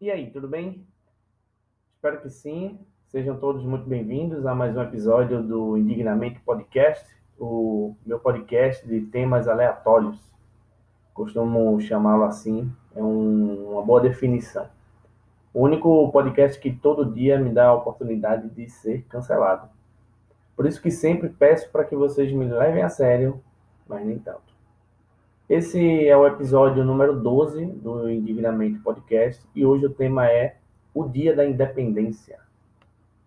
E aí, tudo bem? Espero que sim. Sejam todos muito bem-vindos a mais um episódio do Indignamente Podcast, o meu podcast de temas aleatórios. Costumo chamá-lo assim, é um, uma boa definição. O único podcast que todo dia me dá a oportunidade de ser cancelado. Por isso que sempre peço para que vocês me levem a sério, mas nem tanto. Esse é o episódio número 12 do Indignamente Podcast e hoje o tema é o Dia da Independência.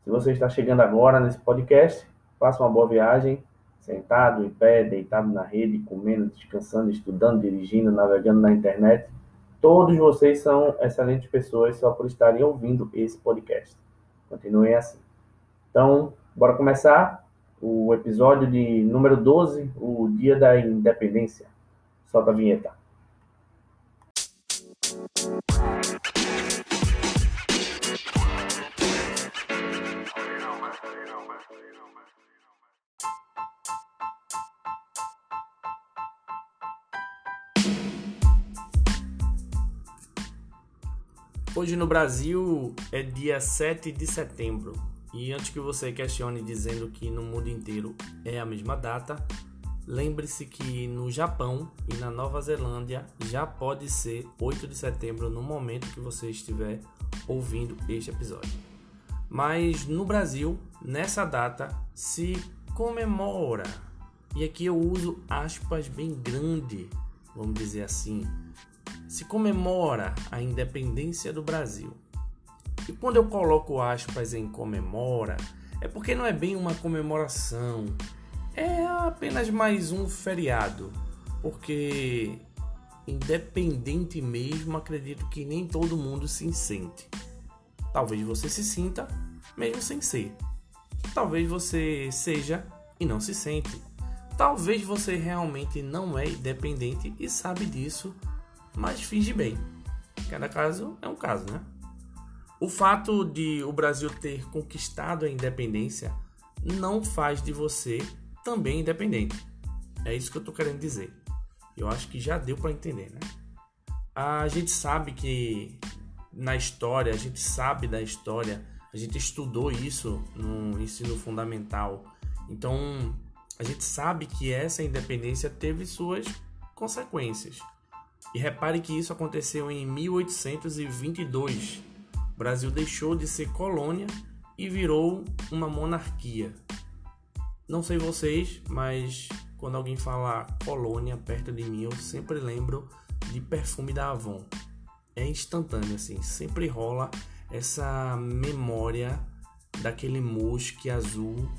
Se você está chegando agora nesse podcast, faça uma boa viagem, sentado, em pé, deitado na rede, comendo, descansando, estudando, dirigindo, navegando na internet. Todos vocês são excelentes pessoas só por estarem ouvindo esse podcast. Continuem assim. Então, bora começar o episódio de número 12, o Dia da Independência. Solta a vinheta. Hoje no Brasil é dia 7 de setembro. E antes que você questione dizendo que no mundo inteiro é a mesma data, Lembre-se que no Japão e na Nova Zelândia já pode ser 8 de setembro no momento que você estiver ouvindo este episódio. Mas no Brasil, nessa data, se comemora. E aqui eu uso aspas bem grande, vamos dizer assim. Se comemora a independência do Brasil. E quando eu coloco aspas em comemora, é porque não é bem uma comemoração, é apenas mais um feriado, porque independente mesmo, acredito que nem todo mundo se sente. Talvez você se sinta mesmo sem ser. Talvez você seja e não se sente. Talvez você realmente não é independente e sabe disso, mas finge bem. Cada caso é um caso, né? O fato de o Brasil ter conquistado a independência não faz de você também independente. É isso que eu estou querendo dizer. Eu acho que já deu para entender, né? A gente sabe que na história, a gente sabe da história, a gente estudou isso no ensino fundamental. Então, a gente sabe que essa independência teve suas consequências. E repare que isso aconteceu em 1822. O Brasil deixou de ser colônia e virou uma monarquia. Não sei vocês, mas quando alguém fala colônia perto de mim, eu sempre lembro de perfume da Avon. É instantâneo, assim, sempre rola essa memória daquele mousse azul.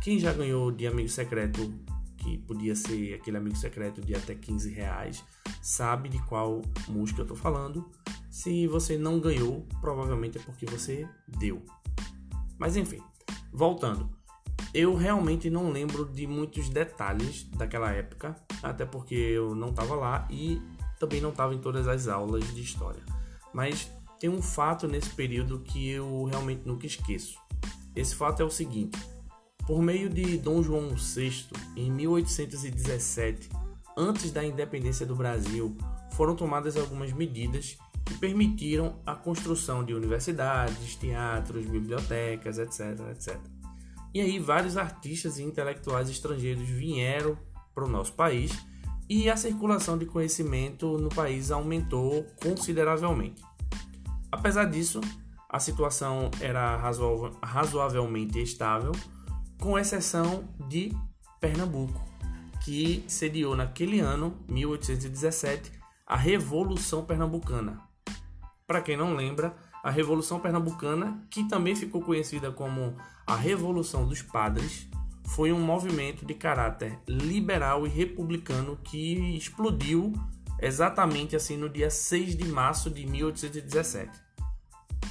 Quem já ganhou de amigo secreto, que podia ser aquele amigo secreto de até 15 reais, sabe de qual mousse eu tô falando. Se você não ganhou, provavelmente é porque você deu. Mas enfim, voltando. Eu realmente não lembro de muitos detalhes daquela época, até porque eu não estava lá e também não estava em todas as aulas de história. Mas tem um fato nesse período que eu realmente nunca esqueço. Esse fato é o seguinte: por meio de Dom João VI, em 1817, antes da independência do Brasil, foram tomadas algumas medidas que permitiram a construção de universidades, teatros, bibliotecas, etc, etc. E aí vários artistas e intelectuais estrangeiros vieram para o nosso país e a circulação de conhecimento no país aumentou consideravelmente. Apesar disso, a situação era razoavelmente estável, com exceção de Pernambuco, que sediou naquele ano, 1817, a Revolução Pernambucana. Para quem não lembra, a Revolução Pernambucana, que também ficou conhecida como a Revolução dos Padres, foi um movimento de caráter liberal e republicano que explodiu exatamente assim no dia 6 de março de 1817.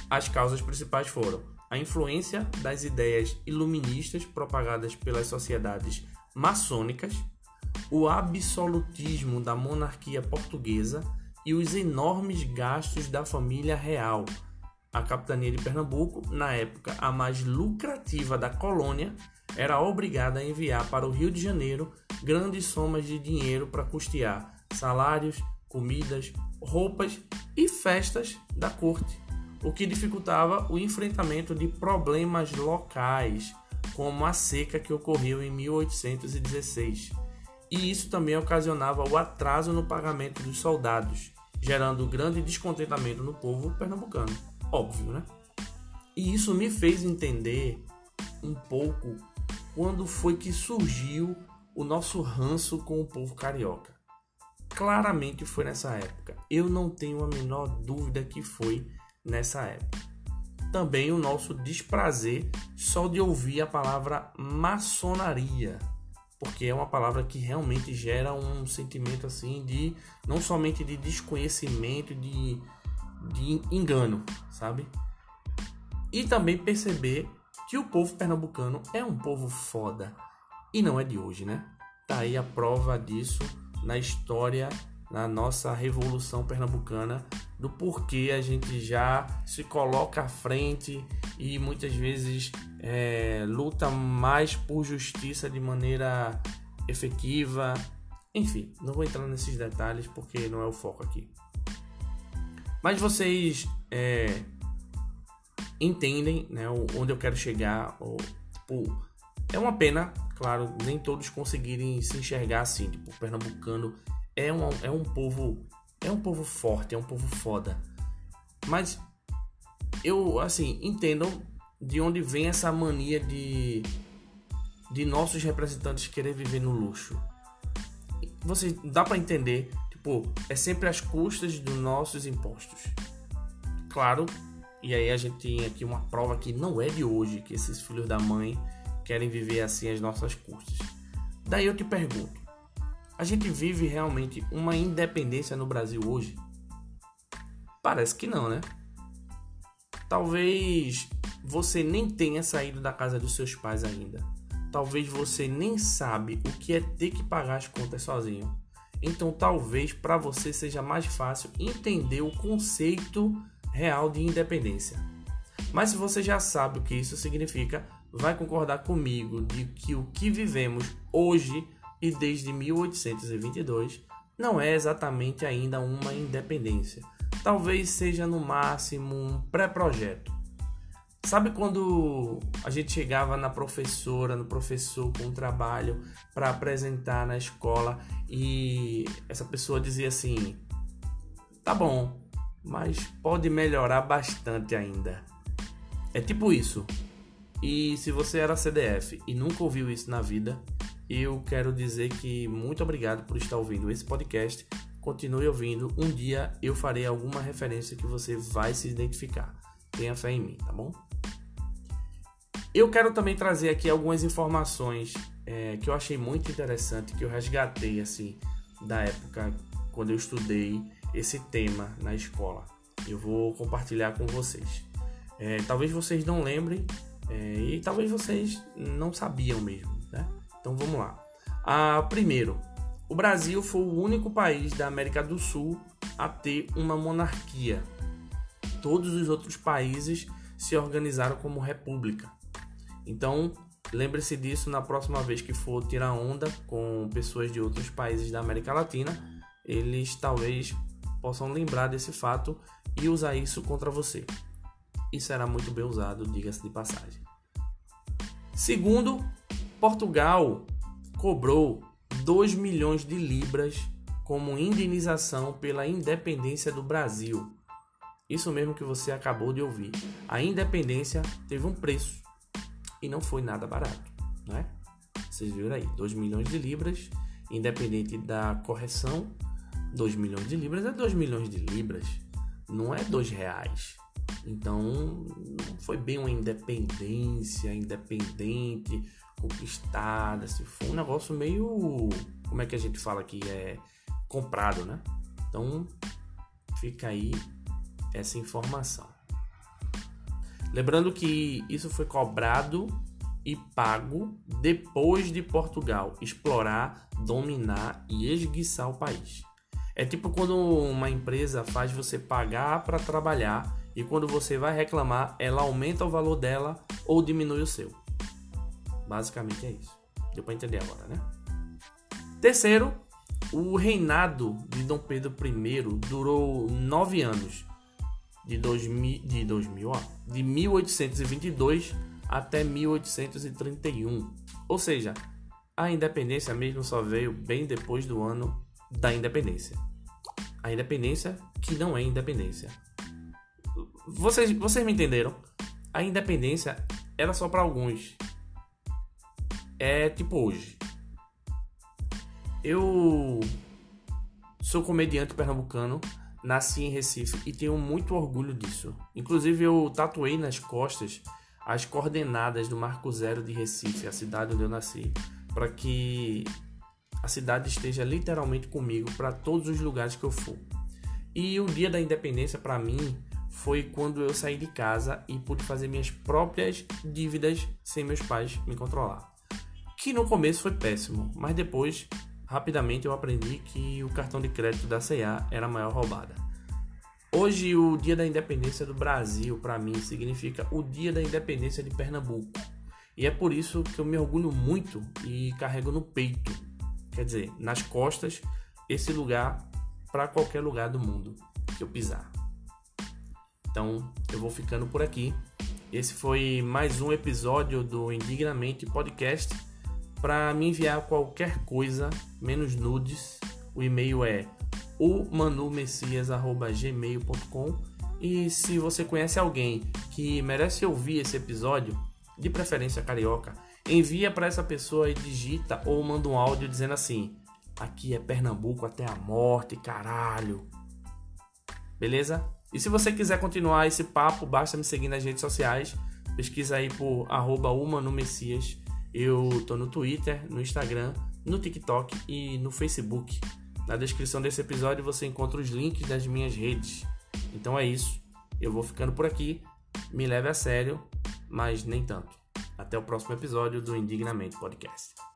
As causas principais foram a influência das ideias iluministas propagadas pelas sociedades maçônicas, o absolutismo da monarquia portuguesa e os enormes gastos da família real, a capitania de Pernambuco, na época a mais lucrativa da colônia, era obrigada a enviar para o Rio de Janeiro grandes somas de dinheiro para custear salários, comidas, roupas e festas da corte. o que dificultava o enfrentamento de problemas locais, como a seca que ocorreu em 1816. E isso também ocasionava o atraso no pagamento dos soldados, gerando grande descontentamento no povo pernambucano. Óbvio, né? E isso me fez entender um pouco quando foi que surgiu o nosso ranço com o povo carioca. Claramente foi nessa época. Eu não tenho a menor dúvida que foi nessa época. Também o nosso desprazer só de ouvir a palavra maçonaria, porque é uma palavra que realmente gera um sentimento assim de não somente de desconhecimento, de, de engano, sabe? E também perceber que o povo pernambucano é um povo foda. E não é de hoje, né? Tá aí a prova disso na história, na nossa revolução pernambucana, do porquê a gente já se coloca à frente e muitas vezes é, luta mais por justiça de maneira efetiva. Enfim, não vou entrar nesses detalhes porque não é o foco aqui. Mas vocês é, entendem né, onde eu quero chegar. Ou, tipo, é uma pena, claro, nem todos conseguirem se enxergar assim. Tipo, o pernambucano é um, é um povo é um povo forte, é um povo foda. Mas eu, assim, entendam de onde vem essa mania de de nossos representantes querer viver no luxo. Você dá para entender, tipo, é sempre às custas dos nossos impostos. Claro e aí a gente tem aqui uma prova que não é de hoje que esses filhos da mãe querem viver assim às nossas custas. Daí eu te pergunto: a gente vive realmente uma independência no Brasil hoje? Parece que não, né? Talvez você nem tenha saído da casa dos seus pais ainda. Talvez você nem sabe o que é ter que pagar as contas sozinho. Então talvez para você seja mais fácil entender o conceito real de independência. Mas se você já sabe o que isso significa, vai concordar comigo de que o que vivemos hoje e desde 1822 não é exatamente ainda uma independência. Talvez seja no máximo um pré-projeto. Sabe quando a gente chegava na professora, no professor com um trabalho para apresentar na escola e essa pessoa dizia assim: "Tá bom, mas pode melhorar bastante ainda. É tipo isso. E se você era CDF e nunca ouviu isso na vida, eu quero dizer que muito obrigado por estar ouvindo esse podcast. Continue ouvindo. Um dia eu farei alguma referência que você vai se identificar. Tenha fé em mim, tá bom? Eu quero também trazer aqui algumas informações é, que eu achei muito interessante, que eu resgatei assim da época quando eu estudei esse tema na escola. Eu vou compartilhar com vocês. É, talvez vocês não lembrem é, e talvez vocês não sabiam mesmo, né? Então vamos lá. Ah, primeiro, o Brasil foi o único país da América do Sul a ter uma monarquia. Todos os outros países se organizaram como república. Então, lembre-se disso na próxima vez que for tirar onda com pessoas de outros países da América Latina. Eles talvez possam lembrar desse fato e usar isso contra você. E será muito bem usado, diga-se de passagem. Segundo, Portugal cobrou 2 milhões de libras como indenização pela independência do Brasil. Isso mesmo que você acabou de ouvir. A independência teve um preço e não foi nada barato, né? Vocês viram aí, 2 milhões de libras, independente da correção 2 milhões de libras é 2 milhões de libras, não é 2 reais. Então, não foi bem uma independência independente, conquistada, se foi um negócio meio, como é que a gente fala aqui, é comprado, né? Então, fica aí essa informação. Lembrando que isso foi cobrado e pago depois de Portugal explorar, dominar e esguiçar o país. É tipo quando uma empresa faz você pagar para trabalhar e quando você vai reclamar, ela aumenta o valor dela ou diminui o seu. Basicamente é isso. Deu para entender agora, né? Terceiro, o reinado de Dom Pedro I durou nove anos. De 2000, de 2000, ó, de 1822 até 1831. Ou seja, a independência mesmo só veio bem depois do ano da independência. A independência que não é independência. Vocês, vocês me entenderam? A independência era só para alguns. É tipo hoje. Eu sou comediante pernambucano, nasci em Recife e tenho muito orgulho disso. Inclusive eu tatuei nas costas as coordenadas do Marco Zero de Recife, a cidade onde eu nasci, para que a cidade esteja literalmente comigo para todos os lugares que eu for. E o dia da independência para mim foi quando eu saí de casa e pude fazer minhas próprias dívidas sem meus pais me controlar. Que no começo foi péssimo, mas depois, rapidamente eu aprendi que o cartão de crédito da CA era a maior roubada. Hoje, o Dia da Independência do Brasil, para mim, significa o Dia da Independência de Pernambuco. E é por isso que eu me orgulho muito e carrego no peito, quer dizer, nas costas, esse lugar para qualquer lugar do mundo que eu pisar. Então, eu vou ficando por aqui. Esse foi mais um episódio do Indignamente Podcast. Para me enviar qualquer coisa, menos nudes, o e-mail é omanumessias@gmail.com. E se você conhece alguém que merece ouvir esse episódio, de preferência carioca, envia para essa pessoa e digita ou manda um áudio dizendo assim: "Aqui é Pernambuco até a morte, caralho". Beleza? E se você quiser continuar esse papo, basta me seguir nas redes sociais. Pesquisa aí por arroba Messias. Eu tô no Twitter, no Instagram, no TikTok e no Facebook. Na descrição desse episódio você encontra os links das minhas redes. Então é isso. Eu vou ficando por aqui. Me leve a sério, mas nem tanto. Até o próximo episódio do Indignamente Podcast.